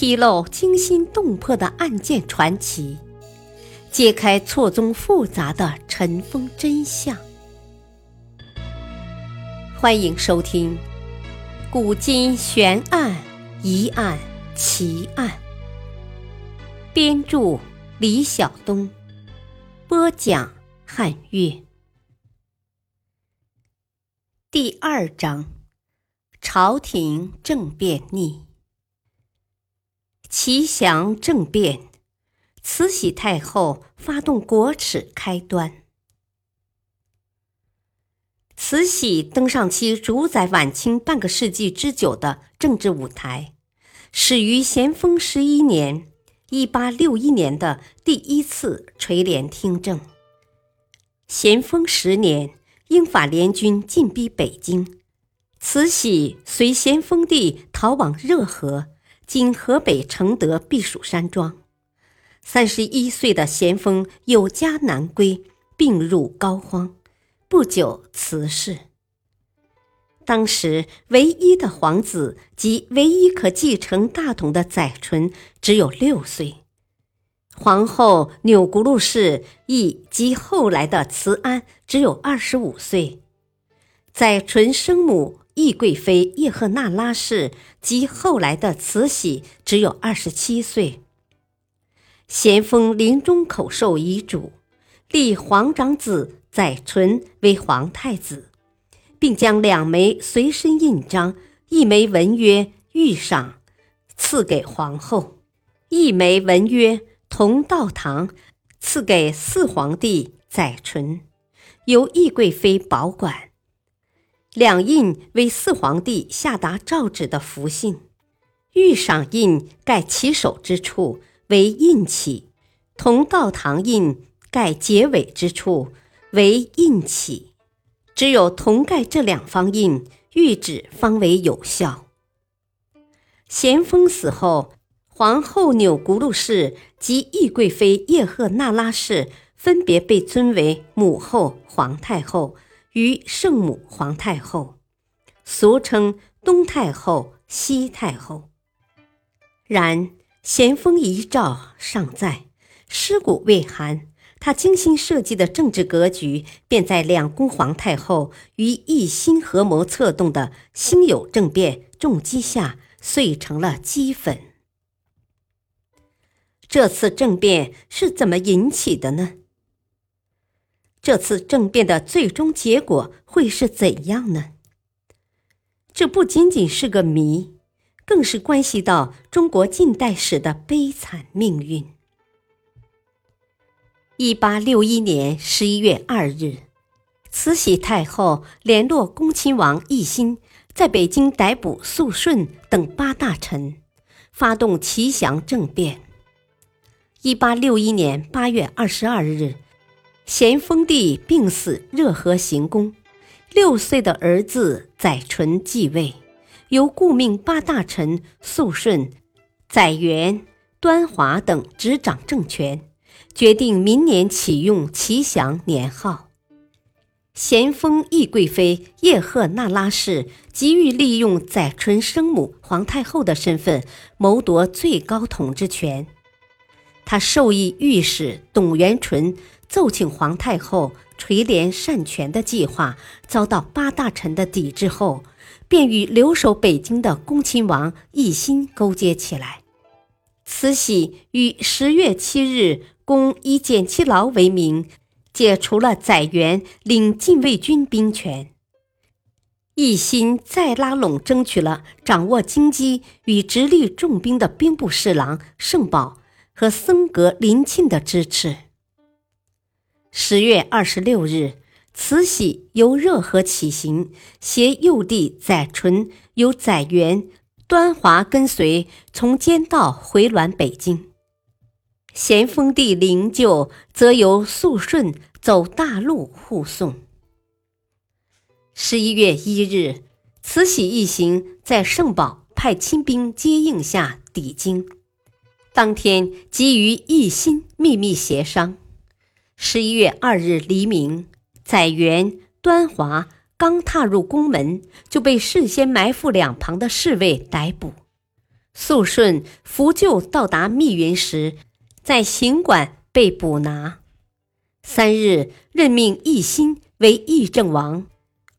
披露惊心动魄的案件传奇，揭开错综复杂的尘封真相。欢迎收听《古今悬案、疑案、奇案》，编著李晓东，播讲汉月。第二章：朝廷政变逆。齐祥政变，慈禧太后发动国耻开端。慈禧登上其主宰晚清半个世纪之久的政治舞台，始于咸丰十一年（一八六一年）的第一次垂帘听政。咸丰十年，英法联军进逼北京，慈禧随咸丰帝逃往热河。今河北承德避暑山庄，三十一岁的咸丰有家难归，病入膏肓，不久辞世。当时唯一的皇子及唯一可继承大统的载淳只有六岁，皇后钮钴禄氏亦及后来的慈安只有二十五岁，载淳生母。懿贵妃叶赫那拉氏及后来的慈禧只有二十七岁。咸丰临终口授遗嘱，立皇长子载淳为皇太子，并将两枚随身印章，一枚文曰“御赏”，赐给皇后；一枚文曰“同道堂”，赐给四皇帝载淳，由懿贵妃保管。两印为四皇帝下达诏旨的符信，御赏印盖起首之处为印起，同道堂印盖结尾之处为印起。只有同盖这两方印，谕旨方为有效。咸丰死后，皇后钮钴禄氏及懿贵妃叶赫那拉氏分别被尊为母后、皇太后。与圣母皇太后，俗称东太后、西太后。然咸丰遗诏尚在，尸骨未寒，他精心设计的政治格局，便在两宫皇太后与一心合谋策动的辛酉政变重击下碎成了齑粉。这次政变是怎么引起的呢？这次政变的最终结果会是怎样呢？这不仅仅是个谜，更是关系到中国近代史的悲惨命运。一八六一年十一月二日，慈禧太后联络恭亲王奕欣，在北京逮捕肃顺等八大臣，发动齐祥政变。一八六一年八月二十二日。咸丰帝病死，热河行宫，六岁的儿子载淳继位，由顾命八大臣肃顺、载元、端华等执掌政权，决定明年启用齐祥年号。咸丰懿贵妃叶赫那拉氏急于利用载淳生母皇太后的身份谋夺最高统治权，他授意御史董元淳。奏请皇太后垂帘擅权的计划遭到八大臣的抵制后，便与留守北京的恭亲王奕欣勾结起来。慈禧于十月七日，公以减其劳为名，解除了载元领禁卫军兵权。奕欣再拉拢争取了掌握京畿与直隶重兵的兵部侍郎盛宝和僧格林沁的支持。十月二十六日，慈禧由热河起行，携幼弟载淳，由载元、端华跟随，从监道回銮北京。咸丰帝灵柩则由肃顺走大路护送。十一月一日，慈禧一行在圣保派亲兵接应下抵京，当天即与奕欣秘密协商。十一月二日黎明，载元、端华刚踏入宫门，就被事先埋伏两旁的侍卫逮捕。肃顺扶柩到达密云时，在行馆被捕拿。三日，任命奕欣为议政王，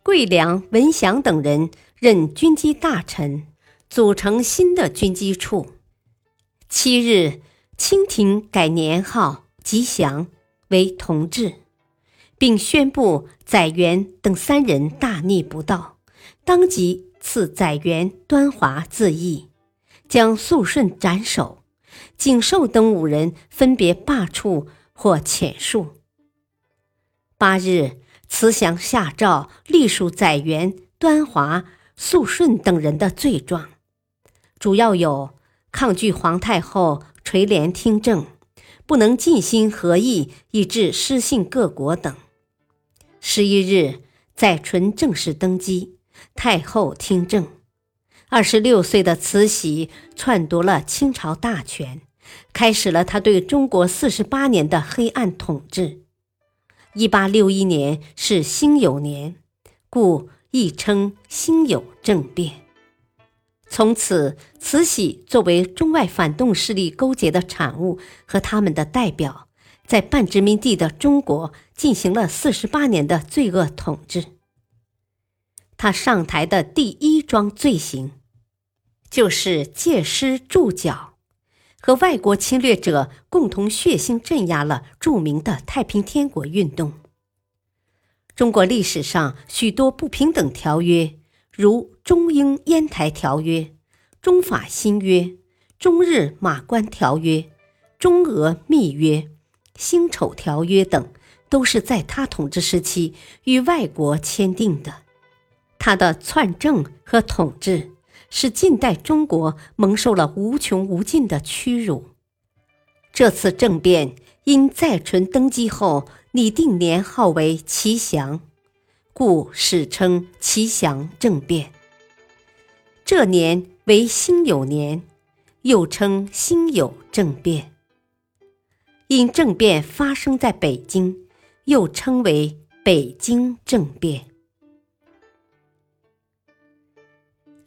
桂良、文祥等人任军机大臣，组成新的军机处。七日，清廷改年号吉祥为同治，并宣布载元等三人大逆不道，当即赐载元、端华自缢。将肃顺斩首，景寿等五人分别罢黜或遣戍。八日，慈祥下诏隶属载元、端华、肃顺等人的罪状，主要有抗拒皇太后垂帘听政，不能尽心合意，以致失信各国等。十一日，载淳正式登基，太后听政。二十六岁的慈禧篡夺了清朝大权，开始了他对中国四十八年的黑暗统治。一八六一年是辛酉年，故亦称辛酉政变。从此，慈禧作为中外反动势力勾结的产物和他们的代表，在半殖民地的中国进行了四十八年的罪恶统治。他上台的第一桩罪行。就是借尸助缴，和外国侵略者共同血腥镇压了著名的太平天国运动。中国历史上许多不平等条约，如《中英烟台条约》《中法新约》《中日马关条约》《中俄密约》《辛丑条约》等，都是在他统治时期与外国签订的。他的篡政和统治。使近代中国蒙受了无穷无尽的屈辱。这次政变因载淳登基后拟定年号为祺祥，故史称祺祥政变。这年为辛酉年，又称辛酉政变。因政变发生在北京，又称为北京政变。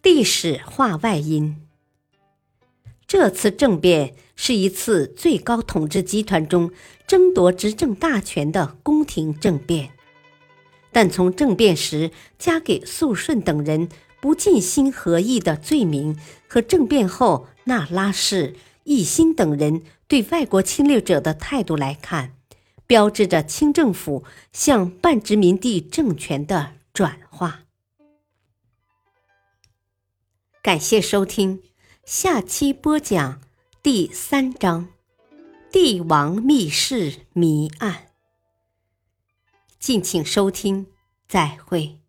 历史话外音：这次政变是一次最高统治集团中争夺执政大权的宫廷政变，但从政变时加给肃顺等人不尽心合意的罪名，和政变后那拉氏、奕欣等人对外国侵略者的态度来看，标志着清政府向半殖民地政权的转化。感谢收听，下期播讲第三章《帝王密室谜案》。敬请收听，再会。